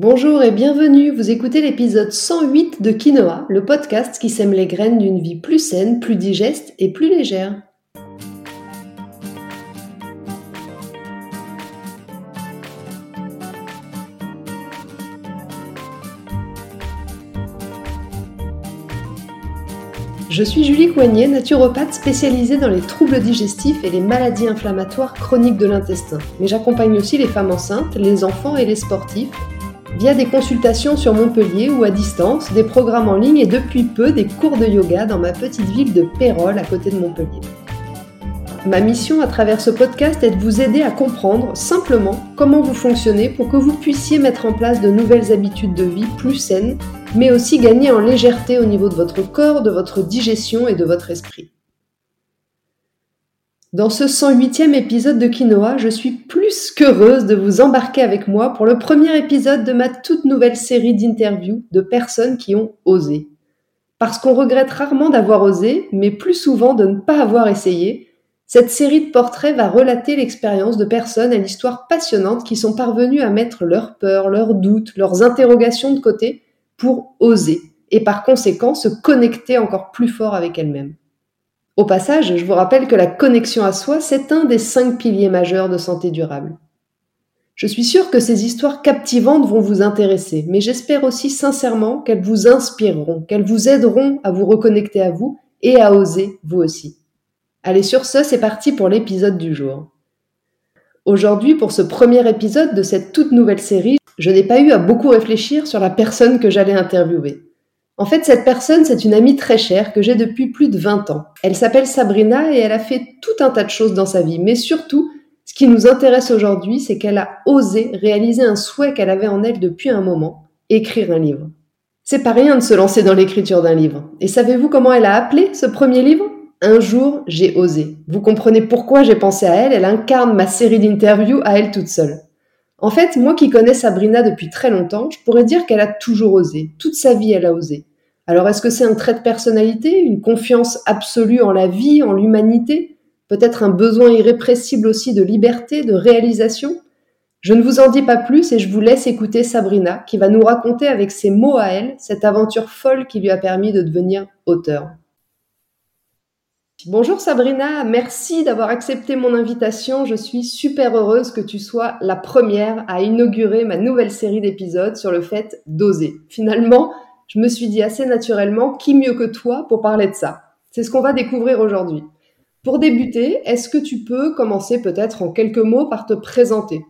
Bonjour et bienvenue, vous écoutez l'épisode 108 de Quinoa, le podcast qui sème les graines d'une vie plus saine, plus digeste et plus légère. Je suis Julie Coignet, naturopathe spécialisée dans les troubles digestifs et les maladies inflammatoires chroniques de l'intestin. Mais j'accompagne aussi les femmes enceintes, les enfants et les sportifs via des consultations sur Montpellier ou à distance, des programmes en ligne et depuis peu des cours de yoga dans ma petite ville de Pérol à côté de Montpellier. Ma mission à travers ce podcast est de vous aider à comprendre simplement comment vous fonctionnez pour que vous puissiez mettre en place de nouvelles habitudes de vie plus saines mais aussi gagner en légèreté au niveau de votre corps, de votre digestion et de votre esprit. Dans ce 108e épisode de Quinoa, je suis plus qu'heureuse de vous embarquer avec moi pour le premier épisode de ma toute nouvelle série d'interviews de personnes qui ont osé. Parce qu'on regrette rarement d'avoir osé, mais plus souvent de ne pas avoir essayé, cette série de portraits va relater l'expérience de personnes à l'histoire passionnante qui sont parvenues à mettre leurs peurs, leurs doutes, leurs interrogations de côté pour oser et par conséquent se connecter encore plus fort avec elle-même. Au passage, je vous rappelle que la connexion à soi, c'est un des cinq piliers majeurs de santé durable. Je suis sûre que ces histoires captivantes vont vous intéresser, mais j'espère aussi sincèrement qu'elles vous inspireront, qu'elles vous aideront à vous reconnecter à vous et à oser vous aussi. Allez, sur ce, c'est parti pour l'épisode du jour. Aujourd'hui, pour ce premier épisode de cette toute nouvelle série, je n'ai pas eu à beaucoup réfléchir sur la personne que j'allais interviewer. En fait, cette personne, c'est une amie très chère que j'ai depuis plus de 20 ans. Elle s'appelle Sabrina et elle a fait tout un tas de choses dans sa vie. Mais surtout, ce qui nous intéresse aujourd'hui, c'est qu'elle a osé réaliser un souhait qu'elle avait en elle depuis un moment, écrire un livre. C'est pas rien de se lancer dans l'écriture d'un livre. Et savez-vous comment elle a appelé ce premier livre? Un jour, j'ai osé. Vous comprenez pourquoi j'ai pensé à elle, elle incarne ma série d'interviews à elle toute seule. En fait, moi qui connais Sabrina depuis très longtemps, je pourrais dire qu'elle a toujours osé. Toute sa vie, elle a osé. Alors, est-ce que c'est un trait de personnalité, une confiance absolue en la vie, en l'humanité Peut-être un besoin irrépressible aussi de liberté, de réalisation? Je ne vous en dis pas plus et je vous laisse écouter Sabrina qui va nous raconter avec ses mots à elle cette aventure folle qui lui a permis de devenir auteur. Bonjour Sabrina, merci d'avoir accepté mon invitation. Je suis super heureuse que tu sois la première à inaugurer ma nouvelle série d'épisodes sur le fait d'oser. Finalement, je me suis dit assez naturellement, qui mieux que toi pour parler de ça? C'est ce qu'on va découvrir aujourd'hui. Pour débuter, est-ce que tu peux commencer peut-être en quelques mots par te présenter?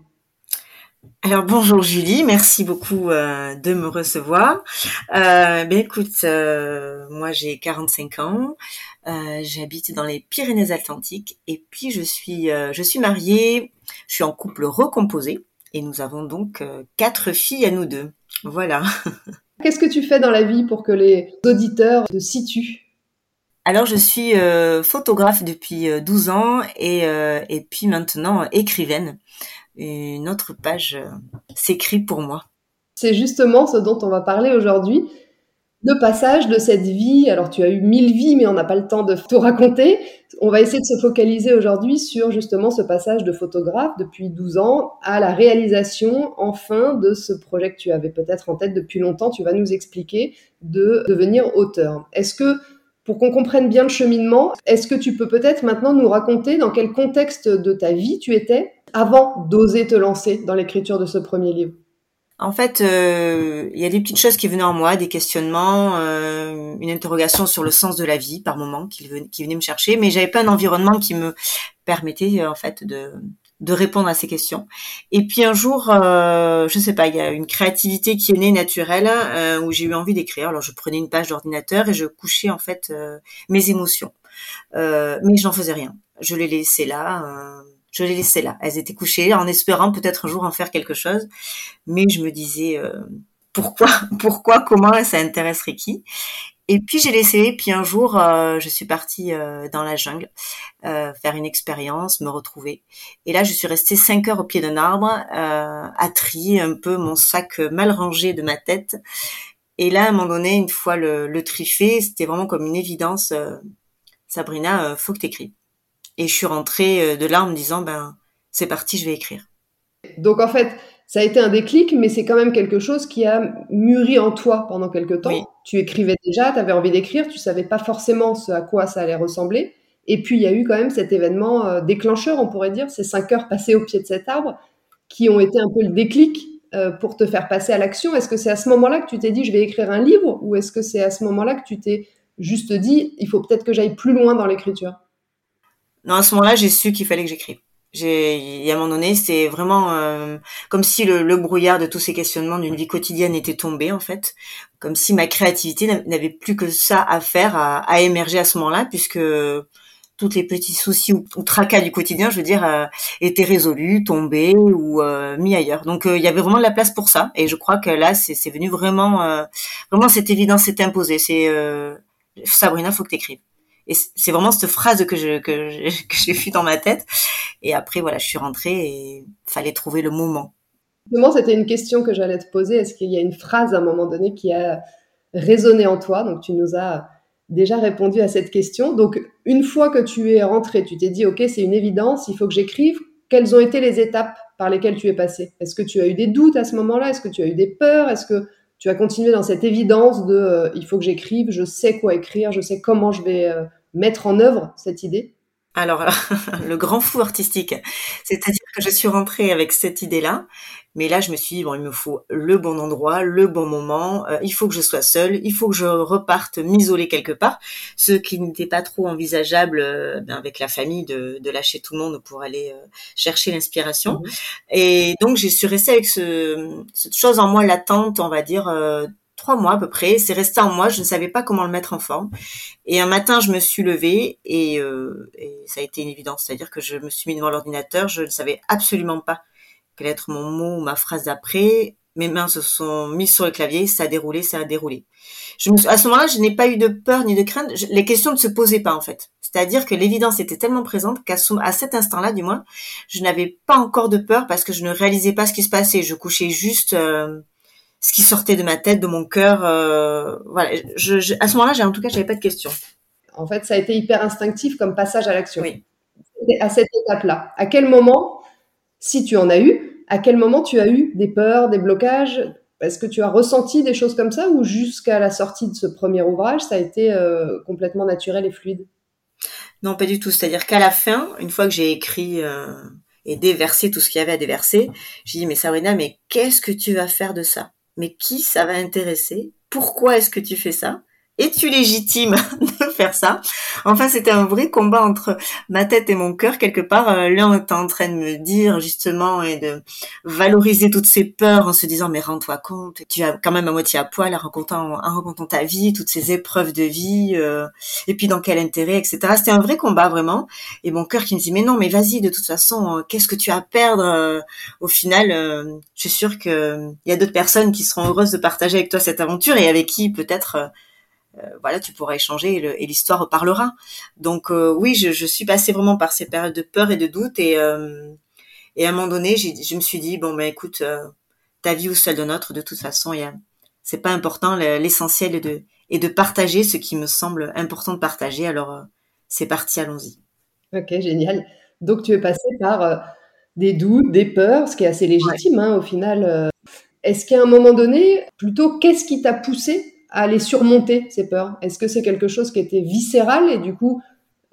Alors bonjour Julie, merci beaucoup euh, de me recevoir. Euh, ben écoute, euh, moi j'ai 45 ans, j'habite dans les Pyrénées-Atlantiques et puis je suis je suis mariée, je suis en couple recomposé et nous avons donc quatre filles à nous deux. Voilà. Qu'est-ce que tu fais dans la vie pour que les auditeurs te situent? Alors je suis photographe depuis 12 ans et, et puis maintenant écrivaine. Une autre page s'écrit pour moi. C'est justement ce dont on va parler aujourd'hui le passage de cette vie. Alors, tu as eu mille vies, mais on n'a pas le temps de tout raconter. On va essayer de se focaliser aujourd'hui sur justement ce passage de photographe depuis 12 ans à la réalisation, enfin, de ce projet que tu avais peut-être en tête depuis longtemps. Tu vas nous expliquer de devenir auteur. Est-ce que, pour qu'on comprenne bien le cheminement, est-ce que tu peux peut-être maintenant nous raconter dans quel contexte de ta vie tu étais avant d'oser te lancer dans l'écriture de ce premier livre? En fait, euh, il y a des petites choses qui venaient en moi, des questionnements, euh, une interrogation sur le sens de la vie par moment qui, venait, me chercher, mais j'avais pas un environnement qui me permettait en fait de, de répondre à ces questions. Et puis un jour, euh, je sais pas, il y a une créativité qui est née naturelle euh, où j'ai eu envie d'écrire. Alors je prenais une page d'ordinateur et je couchais en fait euh, mes émotions, euh, mais j'en faisais rien. Je les laissais là je les laissais là. Elles étaient couchées en espérant peut-être un jour en faire quelque chose. Mais je me disais euh, pourquoi, pourquoi, comment ça intéresserait qui? Et puis j'ai laissé. Puis un jour, euh, je suis partie euh, dans la jungle faire une expérience, me retrouver. Et là, je suis restée cinq heures au pied d'un arbre à trier un peu mon sac mal rangé de ma tête. Et là, à un moment donné, une fois le, le tri c'était vraiment comme une évidence. Sabrina, faut que t'écrives. Et je suis rentrée euh, de là en me disant, ben, c'est parti, je vais écrire. Donc en fait, ça a été un déclic, mais c'est quand même quelque chose qui a mûri en toi pendant quelque temps. Tu écrivais déjà, tu avais envie d'écrire, tu savais pas forcément ce à quoi ça allait ressembler. Et puis il y a eu quand même cet événement euh, déclencheur, on pourrait dire, ces cinq heures passées au pied de cet arbre, qui ont été un peu le déclic euh, pour te faire passer à l'action. Est-ce que c'est à ce moment-là que tu t'es dit je vais écrire un livre, ou est-ce que c'est à ce moment-là que tu t'es juste dit il faut peut-être que j'aille plus loin dans l'écriture? Non, à ce moment-là, j'ai su qu'il fallait que j'écrive. J'ai, à un moment donné, c'est vraiment euh, comme si le, brouillard de tous ces questionnements d'une vie quotidienne était tombé en fait, comme si ma créativité n'avait plus que ça à faire, à, émerger à ce moment-là, puisque tous les petits soucis ou, tracas du quotidien, je veux dire, euh, étaient résolus, tombés ou euh, mis ailleurs. Donc il y avait vraiment de la place pour ça, et je crois que là, c'est venu vraiment, vraiment cette évidence s'est imposée. C'est Sabrina, faut que t'écrives. Et c'est vraiment cette phrase que je que j'ai fui dans ma tête. Et après, voilà, je suis rentrée et fallait trouver le moment. Justement, c'était une question que j'allais te poser. Est-ce qu'il y a une phrase à un moment donné qui a résonné en toi? Donc, tu nous as déjà répondu à cette question. Donc, une fois que tu es rentrée, tu t'es dit, OK, c'est une évidence, il faut que j'écrive. Quelles ont été les étapes par lesquelles tu es passée? Est-ce que tu as eu des doutes à ce moment-là? Est-ce que tu as eu des peurs? Est-ce que tu as continué dans cette évidence de euh, il faut que j'écrive, je sais quoi écrire, je sais comment je vais euh, mettre en œuvre cette idée? Alors, le grand fou artistique, c'est-à-dire que je suis rentrée avec cette idée-là, mais là je me suis dit bon, il me faut le bon endroit, le bon moment, euh, il faut que je sois seule, il faut que je reparte m'isoler quelque part, ce qui n'était pas trop envisageable euh, ben, avec la famille de, lâcher tout le monde pour aller euh, chercher l'inspiration. Mmh Et donc j'ai suis restée avec ce, cette chose en moi latente, on va dire trois mois à peu près. C'est resté en moi. Je ne savais pas comment le mettre en forme. Et un matin, je me suis levée et, euh, ça a été une évidence. C'est-à-dire que je me suis mis devant l'ordinateur. Je ne savais absolument pas quel être mon mot ou ma phrase d'après. Mes mains se sont mises sur le clavier. Ça a déroulé, ça a déroulé. Je me à ce moment-là, je n'ai pas eu de peur ni de crainte. les questions ne se posaient pas en fait. C'est-à-dire que l'évidence était tellement présente qu'à cet instant-là, du moins, je n'avais pas encore de peur parce que je ne réalisais pas ce qui se passait. Je couchais juste. Euh, ce qui sortait de ma tête, de mon cœur. Euh, voilà, je, à ce moment-là, j'ai en tout cas, j'avais pas de questions. En fait, ça a été hyper instinctif comme passage à l'action. Oui. À cette étape-là, à quel moment, si tu en as eu, à quel moment tu as eu des peurs, des blocages? Est-ce que tu as ressenti des choses comme ça ou jusqu'à la sortie de ce premier ouvrage, ça a été euh, complètement naturel et fluide? Non, pas du tout. C'est-à-dire qu'à la fin, une fois que j'ai écrit euh, et déversé tout ce qu'il y avait à déverser, j'ai dit mais Sabrina, mais qu'est-ce que tu vas faire de ça? Mais qui ça va intéresser? Pourquoi est-ce que tu fais ça? Es-tu légitime? faire ça Enfin, c'était un vrai combat entre ma tête et mon cœur quelque part. Euh, l'un était en train de me dire justement et de valoriser toutes ces peurs en se disant mais rends-toi compte, tu as quand même à moitié à poil en racontant, en racontant ta vie, toutes ces épreuves de vie, euh, et puis dans quel intérêt, etc. C'était un vrai combat vraiment. Et mon cœur qui me dit mais non, mais vas-y, de toute façon, euh, qu'est-ce que tu as à perdre Au final, je suis sûre que il y a d'autres personnes qui seront heureuses de partager avec toi cette aventure et avec qui peut-être euh, voilà, tu pourras échanger et l'histoire reparlera. Donc euh, oui, je, suis passée vraiment par ces périodes de peur et de doute et, euh, et à un moment donné, je me suis dit bon ben écoute, ta vie ou celle de notre, de toute façon, il c'est pas important. L'essentiel est de et de partager ce qui me semble important de partager. Alors c'est parti, allons-y. Ok, génial. Donc tu es passé par des doutes, des peurs, ce qui est assez légitime hein, au final. Est-ce qu'à un moment donné, plutôt, qu'est-ce qui t'a poussé à les surmonter, ces peurs? Est-ce que c'est quelque chose qui était viscéral et du coup,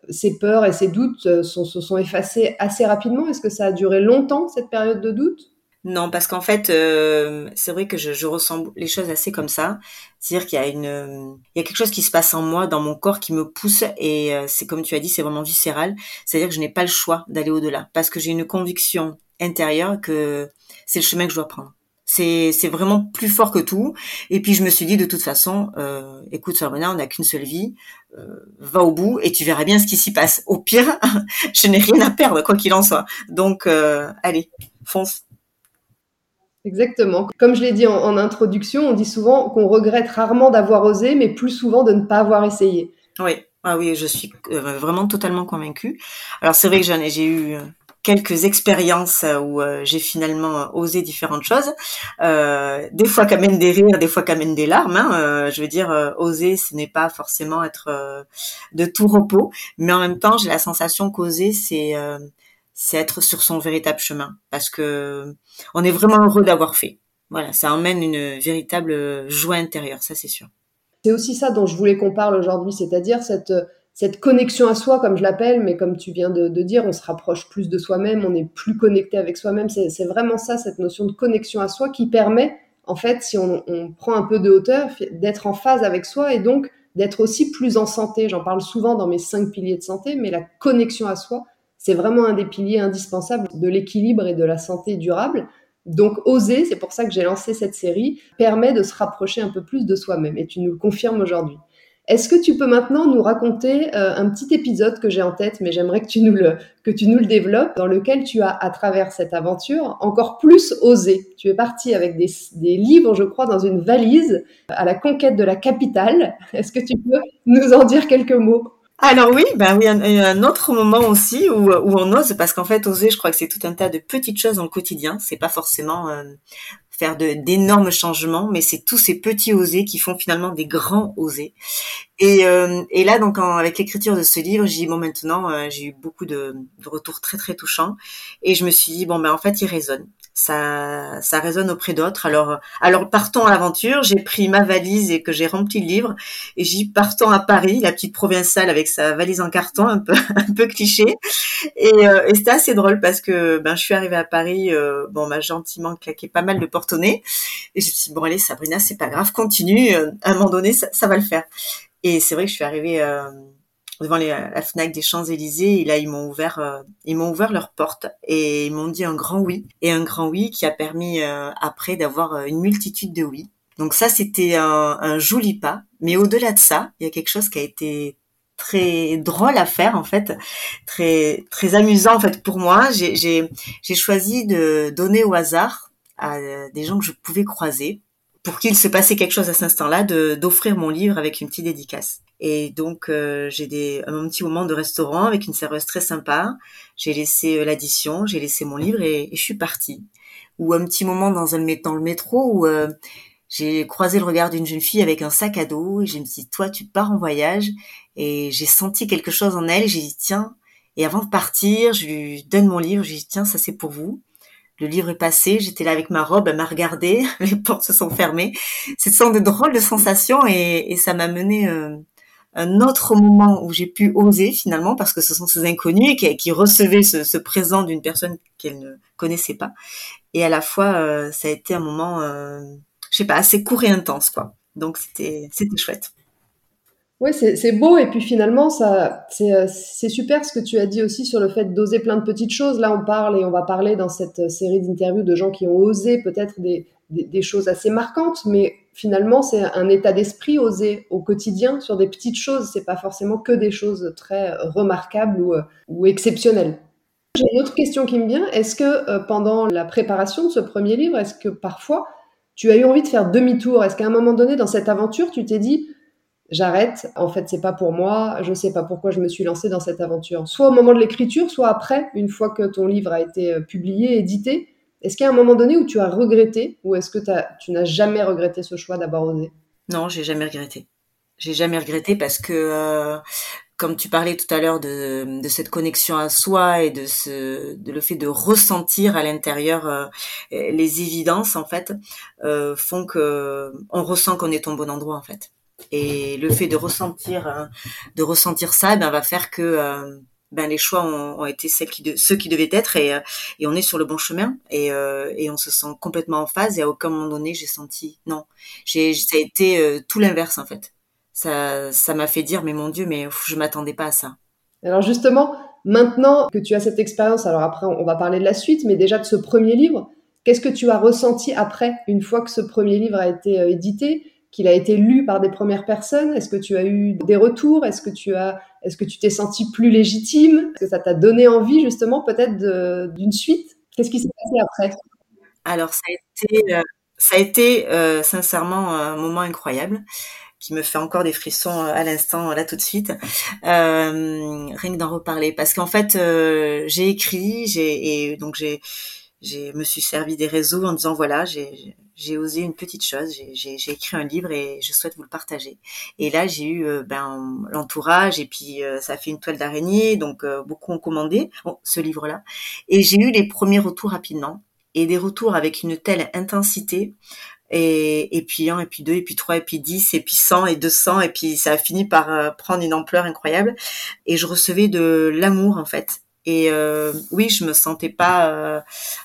ces peurs et ces doutes euh, se sont, effacés assez rapidement? Est-ce que ça a duré longtemps, cette période de doute? Non, parce qu'en fait, euh, c'est vrai que je, je, ressens les choses assez comme ça. C'est-à-dire qu'il y a une, il y a quelque chose qui se passe en moi, dans mon corps, qui me pousse, et euh, c'est comme tu as dit, c'est vraiment viscéral. C'est-à-dire que je n'ai pas le choix d'aller au-delà, parce que j'ai une conviction intérieure que c'est le chemin que je dois prendre. C'est c'est vraiment plus fort que tout. Et puis je me suis dit de toute façon, euh, écoute Sabrina, on n'a qu'une seule vie, euh, va au bout et tu verras bien ce qui s'y passe. Au pire, je n'ai rien à perdre quoi qu'il en soit. Donc euh, allez, fonce. Exactement. Comme je l'ai dit en, introduction, on dit souvent qu'on regrette rarement d'avoir osé, mais plus souvent de ne pas avoir essayé. Oui, ah oui, je suis euh, vraiment totalement convaincue. Alors c'est vrai que j'en ai, j'ai eu quelques expériences euh, où euh, j'ai finalement euh, osé différentes choses. Euh, des fois qu'amènent des rires, des fois qu'amènent des larmes. Hein. je veux dire, oser, ce n'est pas forcément être de tout repos, mais en même temps, j'ai la sensation qu'oser, c'est c'est être sur son véritable chemin parce que on est vraiment heureux d'avoir fait. Voilà, ça emmène une véritable joie intérieure, ça c'est sûr. C'est aussi ça dont je voulais qu'on parle aujourd'hui, c'est-à-dire cette cette connexion à soi, comme je l'appelle, mais comme tu viens de, dire, on se rapproche plus de soi-même, on est plus connecté avec soi-même. C'est vraiment ça, cette notion de connexion à soi qui permet, en fait, si on, on prend un peu de hauteur, d'être en phase avec soi et donc d'être aussi plus en santé. J'en parle souvent dans mes cinq piliers de santé, mais la connexion à soi, c'est vraiment un des piliers indispensables de l'équilibre et de la santé durable. Donc oser, c'est pour ça que j'ai lancé cette série, permet de se rapprocher un peu plus de soi-même et tu nous le confirmes aujourd'hui. Est-ce que tu peux maintenant nous raconter euh, un petit épisode que j'ai en tête, mais j'aimerais que tu nous le que tu nous le développes, dans lequel tu as, à travers cette aventure, encore plus osé? Tu es parti avec des, des livres, je crois, dans une valise à la conquête de la capitale. Est-ce que tu peux nous en dire quelques mots? Alors oui, ben oui, a un autre moment aussi où, où on ose, parce qu'en fait, oser, je crois que c'est tout un tas de petites choses dans le quotidien. C'est pas forcément euh, faire d'énormes changements, mais c'est tous ces petits osés qui font finalement des grands osés. Et, euh, et là, donc, avec l'écriture de ce livre, j'ai dit bon, maintenant, euh, j'ai eu beaucoup de, de, retours très très touchants, et je me suis dit bon, ben en fait, il résonne ça, ça résonne auprès d'autres. Alors, alors partons à l'aventure. J'ai pris ma valise et que j'ai rempli le livre et j'y partons à Paris, la petite provinciale avec sa valise en carton, un peu, un peu cliché. Et, euh, et c'était assez drôle parce que ben je suis arrivée à Paris, euh, bon, m'a gentiment claqué pas mal de porte Et je me suis dit bon allez Sabrina, c'est pas grave, continue. Euh, à un moment donné, ça, ça va le faire. Et c'est vrai que je suis arrivée. Euh, devant les, la Fnac des Champs-Élysées et là ils m'ont ouvert euh, ils m'ont ouvert leurs portes et ils m'ont dit un grand oui et un grand oui qui a permis euh, après d'avoir euh, une multitude de oui. Donc ça c'était un, un joli pas, mais au-delà de ça, il y a quelque chose qui a été très drôle à faire en fait, très très amusant en fait pour moi. J'ai j'ai j'ai choisi de donner au hasard à des gens que je pouvais croiser pour qu'il se passait quelque chose à cet instant-là, d'offrir mon livre avec une petite dédicace. Et donc euh, j'ai des un petit moment de restaurant avec une serveuse très sympa. J'ai laissé euh, l'addition, j'ai laissé mon livre et, je suis partie. Ou un petit moment dans un le métro où euh, j'ai croisé le regard d'une jeune fille avec un sac à dos et suis dit toi tu pars en voyage et j'ai senti quelque chose en elle. J'ai dit tiens et avant de partir je lui donne mon livre. J'ai dit tiens ça c'est pour vous. Le livre est passé, j'étais là avec ma robe, elle m'a regardé, les portes se sont fermées. C'est sont de drôles de sensations et, et ça m'a mené un autre moment où j'ai pu oser finalement parce que ce sont ces inconnus qui, qui recevaient ce, ce présent d'une personne qu'elle ne connaissait pas. Et à la fois euh, ça a été un moment euh, je sais pas assez court et intense quoi. Donc c'était c'était chouette oui, c'est beau et puis finalement, ça, euh, c'est super ce que tu as dit aussi sur le fait d'oser plein de petites choses. Là, on parle et on va parler dans cette série d'interviews de gens qui ont osé peut-être des, des, choses assez marquantes, mais finalement, c'est un état d'esprit osé au quotidien sur des petites choses. C'est pas forcément que des choses très remarquables ou, ou exceptionnelles. J'ai une autre question qui me vient. Est-ce que euh, pendant la préparation de ce premier livre, est-ce que parfois tu as eu envie de faire demi-tour? Est-ce qu'à un moment donné dans cette aventure, tu t'es dit j'arrête, en fait c'est pas pour moi, je sais pas pourquoi je me suis lancée dans cette aventure. Soit au moment de l'écriture, soit après, une fois que ton livre a été euh, publié, édité, est-ce qu'il y a un moment donné où tu as regretté ou est-ce que tu n'as jamais regretté ce choix d'avoir osé? Non, j'ai jamais regretté. J'ai jamais regretté parce que, euh, comme tu parlais tout à l'heure de, de, cette connexion à soi et de, ce, de le fait de ressentir à l'intérieur euh, les évidences, en fait, euh, font que on ressent qu'on est au bon endroit, en fait. Et le fait de ressentir, euh, de ressentir ça, ben, va faire que euh, ben les choix ont, été qui ceux qui devaient être et, euh, et, on est sur le bon chemin et, et on se sent complètement en phase et à aucun moment donné j'ai senti non. J'ai ça a été tout l'inverse en fait. Ça ça m'a fait dire mais mon dieu mais je m'attendais pas à ça. Alors justement maintenant que tu as cette expérience alors après on va parler de la suite mais déjà de ce premier livre qu'est-ce que tu as ressenti après une fois que ce premier livre a été édité? Qu'il a été lu par des premières personnes? Est-ce que tu as eu des retours? Est-ce que tu as, est-ce que tu t'es senti plus légitime? Est-ce que ça t'a donné envie justement peut-être d'une suite? Qu'est-ce qui s'est passé après? Alors ça a été, euh, ça a été euh, sincèrement un moment incroyable qui me fait encore des frissons euh, à l'instant là tout de suite. Rien que d'en reparler. Parce qu'en fait j'ai écrit j'ai et donc j'ai j'ai me suis servi des réseaux en disant voilà j'ai j'ai osé une petite chose. J'ai écrit un livre et je souhaite vous le partager. Et là, j'ai eu euh, ben l'entourage et puis euh, ça a fait une toile d'araignée, donc euh, beaucoup ont commandé ce livre-là. Et j'ai eu les premiers retours rapidement et des retours avec une telle intensité. Et, et puis un, et puis deux, et puis trois, et puis dix, et puis cent, et deux cents, et puis ça a fini par prendre une ampleur incroyable. Et je recevais de l'amour en fait et euh, oui, je me sentais pas euh,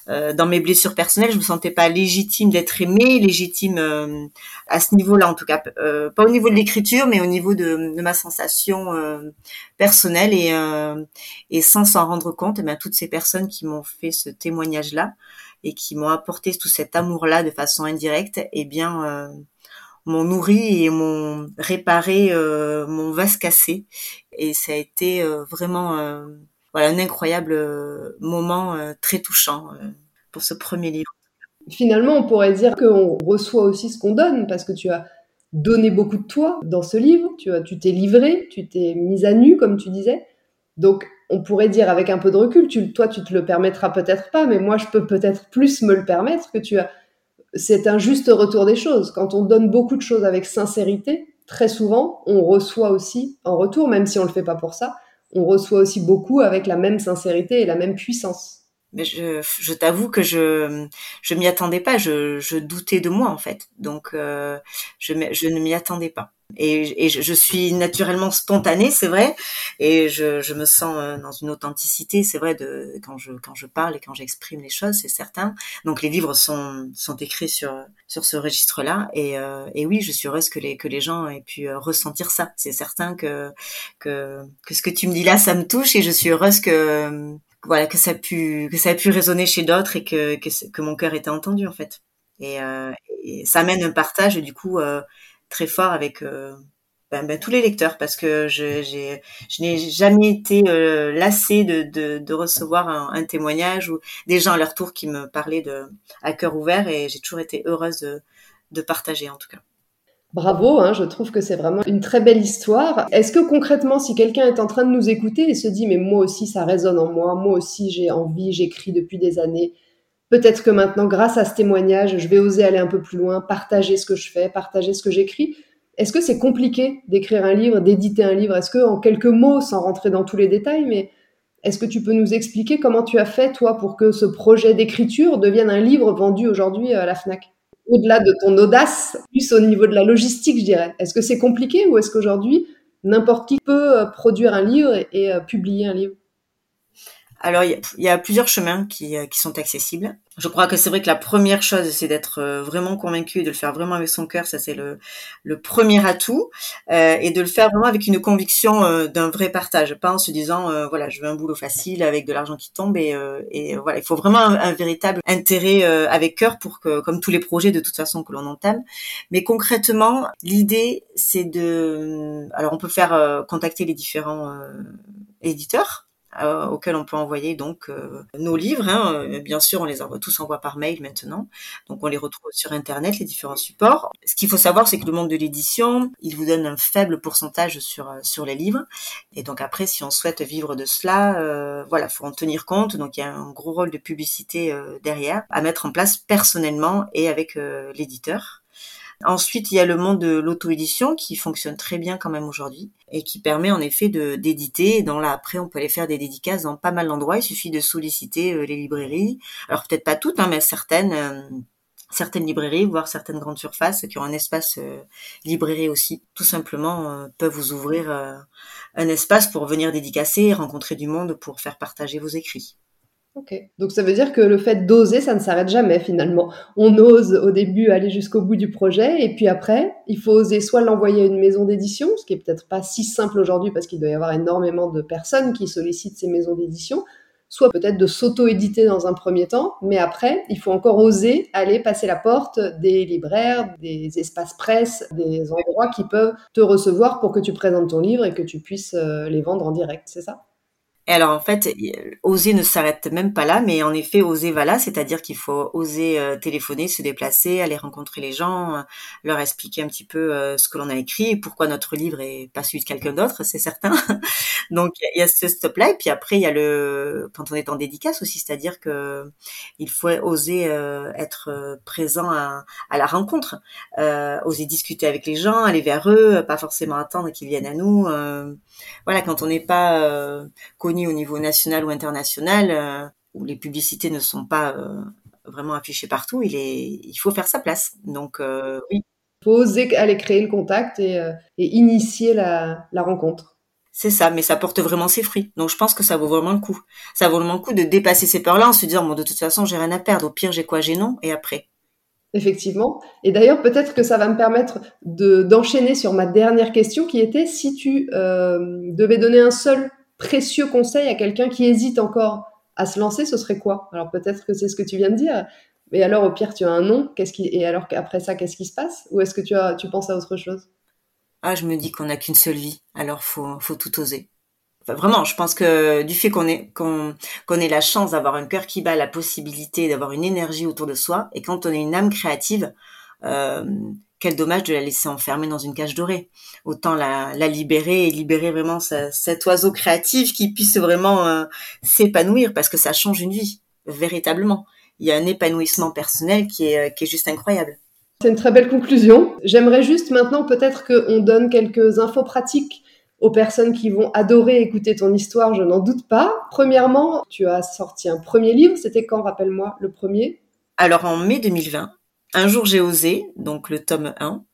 euh, dans mes blessures personnelles, je me sentais pas légitime d'être aimée, légitime euh, à ce niveau-là en tout cas, euh, pas au niveau de l'écriture, mais au niveau de, de ma sensation personnelle. Et et sans s'en rendre compte, eh bien, toutes ces personnes qui m'ont fait ce témoignage-là et qui m'ont apporté tout cet amour-là de façon indirecte, eh bien m'ont nourri et m'ont réparé mon vase cassé. Et ça a été vraiment voilà un incroyable euh, moment euh, très touchant euh, pour ce premier livre. Finalement, on pourrait dire qu'on reçoit aussi ce qu'on donne parce que tu as donné beaucoup de toi dans ce livre, tu as, tu t'es livré, tu t'es mise à nu comme tu disais. Donc, on pourrait dire avec un peu de recul, tu, toi, tu te le permettras peut-être pas, mais moi, je peux peut-être plus me le permettre que tu as. C'est un juste retour des choses. Quand on donne beaucoup de choses avec sincérité, très souvent, on reçoit aussi en retour, même si on le fait pas pour ça, on reçoit aussi beaucoup avec la même sincérité et la même puissance. Mais je, je t'avoue que je je m'y attendais pas, je, je doutais de moi en fait, donc euh, je je ne m'y attendais pas. Et, et je, je, suis naturellement spontanée, c'est vrai, et je, je me sens euh, dans une authenticité, c'est vrai, de quand je quand je parle et quand j'exprime les choses, c'est certain. Donc les livres sont sont écrits sur sur ce registre-là, et, euh, et oui, je suis heureuse que les que les gens aient pu euh, ressentir ça. C'est certain que que que ce que tu me dis là, ça me touche, et je suis heureuse que voilà que ça a pu que ça a pu résonner chez d'autres et que que, mon cœur était entendu en fait. Et, euh, et ça amène un partage du coup euh, très fort avec euh, ben, ben, tous les lecteurs parce que je, n'ai jamais été euh, lassée de, recevoir un, témoignage ou des gens à leur tour qui me parlaient de, à cœur ouvert et j'ai toujours été heureuse de, de partager en tout cas. Bravo, hein, je trouve que c'est vraiment une très belle histoire. Est-ce que concrètement, si quelqu'un est en train de nous écouter et se dit mais moi aussi ça résonne en moi, moi aussi j'ai envie, j'écris depuis des années, peut-être que maintenant, grâce à ce témoignage, je vais oser aller un peu plus loin, partager ce que je fais, partager ce que j'écris. Est-ce que c'est compliqué d'écrire un livre, d'éditer un livre? Est-ce que, en quelques mots, sans rentrer dans tous les détails, mais est-ce que tu peux nous expliquer comment tu as fait, toi, pour que ce projet d'écriture devienne un livre vendu aujourd'hui à la FNAC? Au-delà de ton audace, plus au niveau de la logistique, je dirais. Est-ce que c'est compliqué ou est-ce qu'aujourd'hui, n'importe qui peut euh, produire un livre et, euh, publier un livre? Alors, il y, a plusieurs chemins qui, euh, qui sont accessibles. Je crois que c'est vrai que la première chose, c'est d'être euh, vraiment convaincu et de le faire vraiment avec son cœur. Ça, c'est le, le premier atout. Euh, et de le faire vraiment avec une conviction euh, d'un vrai partage. Pas en se disant, voilà, je veux un boulot facile avec de l'argent qui tombe. Et, et voilà, il faut vraiment un, véritable intérêt avec cœur pour que, comme tous les projets de toute façon que l'on entame. Mais concrètement, l'idée, c'est de... Alors, on peut faire contacter les différents éditeurs euh, auquel on peut envoyer donc euh, nos livres. Hein. Euh, bien sûr, on les envoie tous envoie par mail maintenant, donc on les retrouve sur internet, les différents supports. Ce qu'il faut savoir, c'est que le monde de l'édition, il vous donne un faible pourcentage sur sur les livres, et donc après, si on souhaite vivre de cela, voilà, faut en tenir compte. Donc il y a un gros rôle de publicité derrière à mettre en place personnellement et avec l'éditeur. Ensuite, il y a le monde de l'auto-édition qui fonctionne très bien quand même aujourd'hui et qui permet en effet de d'éditer. Dans là après, on peut aller faire des dédicaces dans pas mal d'endroits. Il suffit de solliciter euh, les librairies. Alors peut-être pas toutes, hein, mais certaines. Euh, certaines librairies, voire certaines grandes surfaces qui ont un espace euh, librairie aussi, tout simplement peuvent vous ouvrir un espace pour venir dédicacer et rencontrer du monde pour faire partager vos écrits. Ok. Donc ça veut dire que le fait d'oser, ça ne s'arrête jamais finalement. On ose au début aller jusqu'au bout du projet et puis après, il faut oser soit l'envoyer à une maison d'édition, ce qui est peut-être pas si simple aujourd'hui parce qu'il doit y avoir énormément de personnes qui sollicitent ces maisons d'édition, soit peut-être de s'auto-éditer dans un premier temps, mais après, il faut encore oser aller passer la porte des libraires, des espaces presse, des endroits qui peuvent te recevoir pour que tu présentes ton livre et que tu puisses euh, les vendre en direct, c'est ça? Et alors en fait, oser ne s'arrête même pas là, mais en effet, oser va là, c'est-à-dire qu'il faut oser euh, téléphoner, se déplacer, aller rencontrer les gens, euh, leur expliquer un petit peu euh, ce que l'on a écrit, pourquoi notre livre est pas celui de quelqu'un d'autre, c'est certain. Donc il y a ce stop-là et puis après il y a le quand on est en dédicace aussi, c'est-à-dire que il faut oser euh, être euh, présent à, la rencontre, euh, oser discuter avec les gens, aller vers eux, pas forcément attendre qu'ils viennent à nous. Euh, voilà, quand on n'est pas connu au niveau national ou international, où les publicités ne sont pas vraiment affichées partout, il est il faut faire sa place. Donc oser aller créer le contact et, initier la rencontre. C'est ça, mais ça porte vraiment ses fruits. Donc je pense que ça vaut vraiment le coup. Ça vaut vraiment le coup de dépasser ces peurs-là en se disant bon de toute façon j'ai rien à perdre. Au pire j'ai quoi? J'ai non et après? Effectivement. Et d'ailleurs peut-être que ça va me permettre de d'enchaîner sur ma dernière question qui était si tu euh, devais donner un seul précieux conseil à quelqu'un qui hésite encore à se lancer, ce serait quoi? Alors peut-être que c'est ce que tu viens de dire. Mais alors au pire tu as un qui et alors qu'après ça qu'est-ce qui se passe? Ou est-ce que tu as tu penses à autre chose? Ah, je me dis qu'on n'a qu'une seule vie, alors faut, faut tout oser. Vraiment, je pense que du fait qu'on ait, qu'on, qu'on ait la chance d'avoir un cœur qui bat, la possibilité d'avoir une énergie autour de soi, et quand on est une âme créative, euh, quel dommage de la laisser enfermer dans une cage dorée. Autant la, la libérer et libérer vraiment cet oiseau créatif qui puisse vraiment euh, s'épanouir parce que ça change une vie, véritablement. Il y a un épanouissement personnel qui est, qui est juste incroyable. C'est une très belle conclusion. J'aimerais juste maintenant peut-être qu'on donne quelques infos pratiques aux personnes qui vont adorer écouter ton histoire, je n'en doute pas. Premièrement, tu as sorti un premier livre, c'était quand, rappelle-moi, le premier? Alors en mai 2020, un jour j'ai osé, donc le tome 1,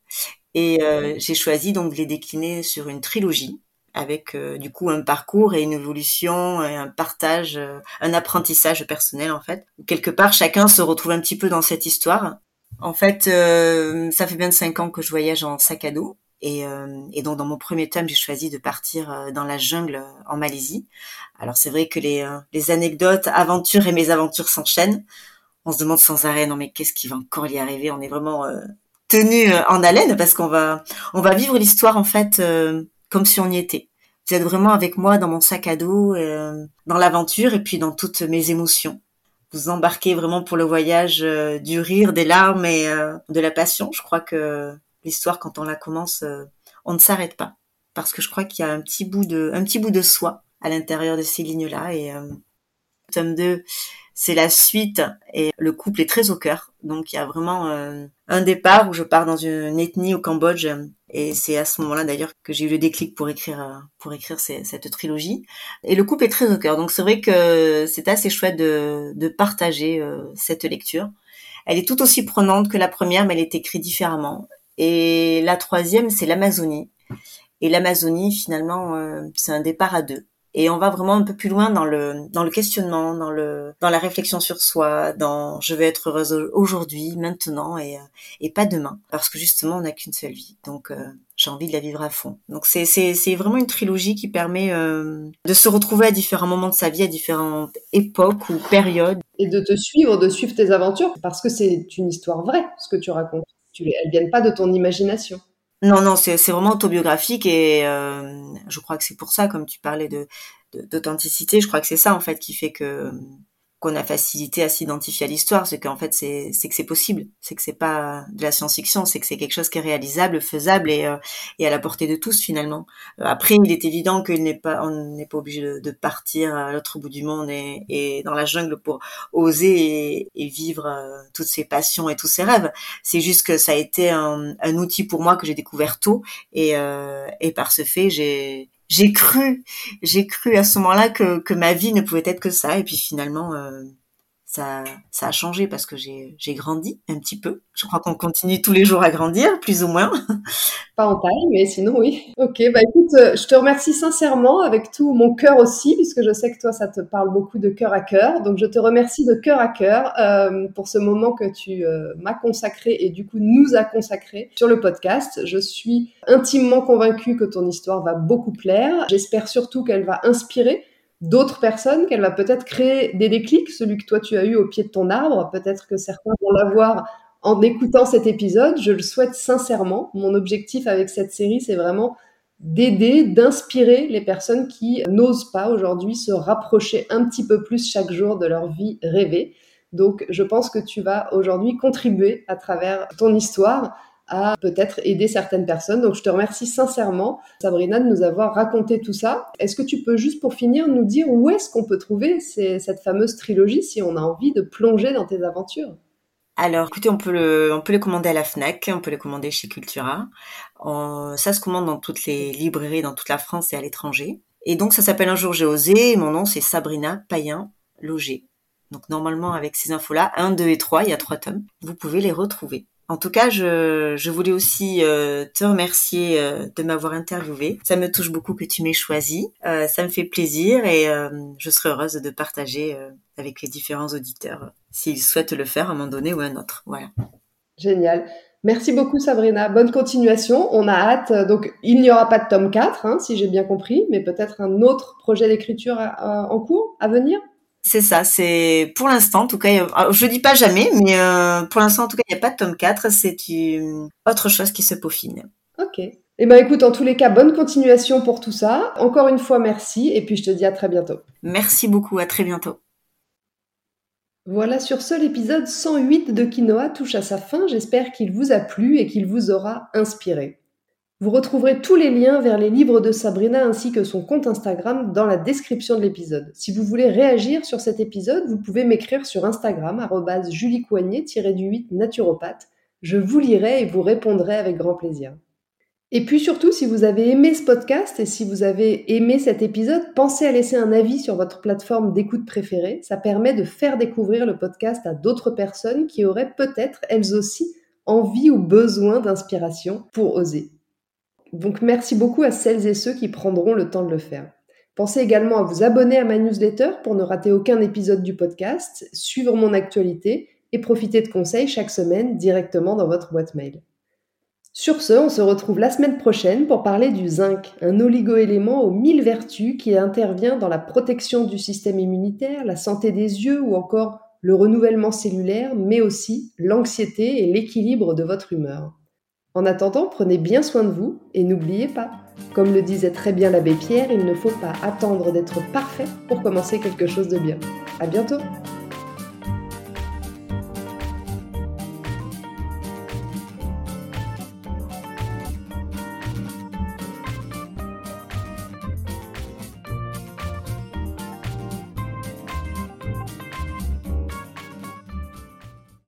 et euh, j'ai choisi donc de les décliner sur une trilogie avec euh, du coup un parcours et une évolution, et un partage, euh, un apprentissage personnel en fait. Quelque part, chacun se retrouve un petit peu dans cette histoire en fait, euh, ça fait bien cinq ans que je voyage en sac à dos. Et, euh, et donc dans mon premier tome, j'ai choisi de partir euh, dans la jungle en Malaisie. Alors c'est vrai que les, les anecdotes, aventures et mes aventures s'enchaînent. On se demande sans arrêt, non mais qu'est-ce qui va encore y arriver? On est vraiment tenu en haleine parce qu'on va on va vivre l'histoire en fait comme si on y était. Vous êtes vraiment avec moi dans mon sac à dos, dans l'aventure et puis dans toutes mes émotions vous embarquez vraiment pour le voyage euh, du rire, des larmes et euh, de la passion. Je crois que l'histoire, quand on la commence, euh, on ne s'arrête pas parce que je crois qu'il y a un petit bout de, un petit bout de soi à l'intérieur de ces lignes-là. Et tome 2, c'est la suite et le couple est très au cœur. Donc il y a vraiment un départ où je pars dans une ethnie au Cambodge et c'est à ce moment-là d'ailleurs que j'ai eu le déclic pour écrire euh, pour écrire cette trilogie. Et le couple est très au cœur, donc c'est vrai que c'est assez chouette de, de partager euh, cette lecture. Elle est tout aussi prenante que la première, mais elle est écrite différemment. Et la troisième, c'est l'Amazonie. Et l'Amazonie, finalement, euh, c'est un départ à deux et on va vraiment un peu plus loin dans le dans le questionnement, dans le dans la réflexion sur soi, dans je vais être heureuse aujourd'hui, maintenant et euh, et pas demain parce que justement on n'a qu'une seule vie. Donc euh, j'ai envie de la vivre à fond. Donc c'est c'est c'est vraiment une trilogie qui permet euh, de se retrouver à différents moments de sa vie, à différentes époques ou périodes et de te suivre, de suivre tes aventures parce que c'est une histoire vraie ce que tu racontes. Tu, elles viennent pas de ton imagination. Non, non, c'est vraiment autobiographique et euh, je crois que c'est pour ça, comme tu parlais de d'authenticité, je crois que c'est ça en fait qui fait que qu'on a facilité à s'identifier à l'histoire, c'est qu'en fait c'est que c'est possible, c'est que c'est pas de la science-fiction, c'est que c'est quelque chose qui est réalisable, faisable et euh, et à la portée de tous finalement. Euh, après, il est évident qu'il n'est pas on n'est pas obligé de, de, partir à l'autre bout du monde et, et dans la jungle pour oser et, et vivre euh, toutes ses passions et tous ses rêves. C'est juste que ça a été un, un outil pour moi que j'ai découvert tôt et et par ce fait j'ai j'ai cru, j'ai cru à ce moment-là que, que ma vie ne pouvait être que ça. Et puis finalement, euh, ça, ça a changé parce que j'ai, grandi un petit peu. Je crois qu'on continue tous les jours à grandir, plus ou moins. Pas en taille, mais sinon oui. Ok, bah écoute, euh, je te remercie sincèrement avec tout mon cœur aussi, puisque je sais que toi, ça te parle beaucoup de cœur à cœur. Donc je te remercie de cœur à cœur euh, pour ce moment que tu euh, m'as consacré et du coup nous a consacré sur le podcast. Je suis intimement convaincue que ton histoire va beaucoup plaire. J'espère surtout qu'elle va inspirer d'autres personnes, qu'elle va peut-être créer des déclics, celui que toi tu as eu au pied de ton arbre, peut-être que certains vont l'avoir en écoutant cet épisode, je le souhaite sincèrement. Mon objectif avec cette série, c'est vraiment d'aider, d'inspirer les personnes qui n'osent pas aujourd'hui se rapprocher un petit peu plus chaque jour de leur vie rêvée. Donc je pense que tu vas aujourd'hui contribuer à travers ton histoire peut-être aider certaines personnes. Donc je te remercie sincèrement, Sabrina, de nous avoir raconté tout ça. Est-ce que tu peux juste pour finir nous dire où est-ce qu'on peut trouver cette fameuse trilogie si on a envie de plonger dans tes aventures? Alors, écoutez, on peut le, on peut les commander à la Fnac, on peut les commander chez Cultura. ça se commande dans toutes les librairies, dans toute la France et à l'étranger. Et donc, ça s'appelle Un jour j'ai osé. mon nom, c'est Sabrina Payen Loger. Donc, normalement, avec ces infos-là, 1, 2 et 3, il y a trois tomes. Vous pouvez les retrouver. En tout cas, je, je voulais aussi euh, te remercier euh, de m'avoir interviewé. Ça me touche beaucoup que tu m'aies choisi. Euh, ça me fait plaisir et je serai heureuse de partager avec les différents auditeurs s'ils souhaitent le faire à un moment donné ou à un autre. Voilà. Génial. Merci beaucoup Sabrina. Bonne continuation. On a hâte. Donc, il n'y aura pas de tome 4, hein, si j'ai bien compris, mais peut-être un autre projet d'écriture en cours à venir? C'est ça, c'est pour l'instant, en tout cas, je dis pas jamais, mais euh, pour l'instant, en tout cas, il n'y a pas de tome 4, c'est une autre chose qui se peaufine. Ok. Eh ben écoute, en tous les cas, bonne continuation pour tout ça. Encore une fois, merci, et puis je te dis à très bientôt. Merci beaucoup, à très bientôt. Voilà, sur ce, l'épisode 108 de Quinoa touche à sa fin. J'espère qu'il vous a plu et qu'il vous aura inspiré. Vous retrouverez tous les liens vers les livres de Sabrina ainsi que son compte Instagram dans la description de l'épisode. Si vous voulez réagir sur cet épisode, vous pouvez m'écrire sur Instagram, juliecoignet-du-8 naturopathe. Je vous lirai et vous répondrai avec grand plaisir. Et puis surtout, si vous avez aimé ce podcast et si vous avez aimé cet épisode, pensez à laisser un avis sur votre plateforme d'écoute préférée. Ça permet de faire découvrir le podcast à d'autres personnes qui auraient peut-être elles aussi envie ou besoin d'inspiration pour oser. Donc merci beaucoup à celles et ceux qui prendront le temps de le faire. Pensez également à vous abonner à ma newsletter pour ne rater aucun épisode du podcast, suivre mon actualité et profiter de conseils chaque semaine directement dans votre boîte mail. Sur ce, on se retrouve la semaine prochaine pour parler du zinc, un oligoélément aux mille vertus qui intervient dans la protection du système immunitaire, la santé des yeux ou encore le renouvellement cellulaire, mais aussi l'anxiété et l'équilibre de votre humeur. En attendant, prenez bien soin de vous et n'oubliez pas, comme le disait très bien l'abbé Pierre, il ne faut pas attendre d'être parfait pour commencer quelque chose de bien. À bientôt!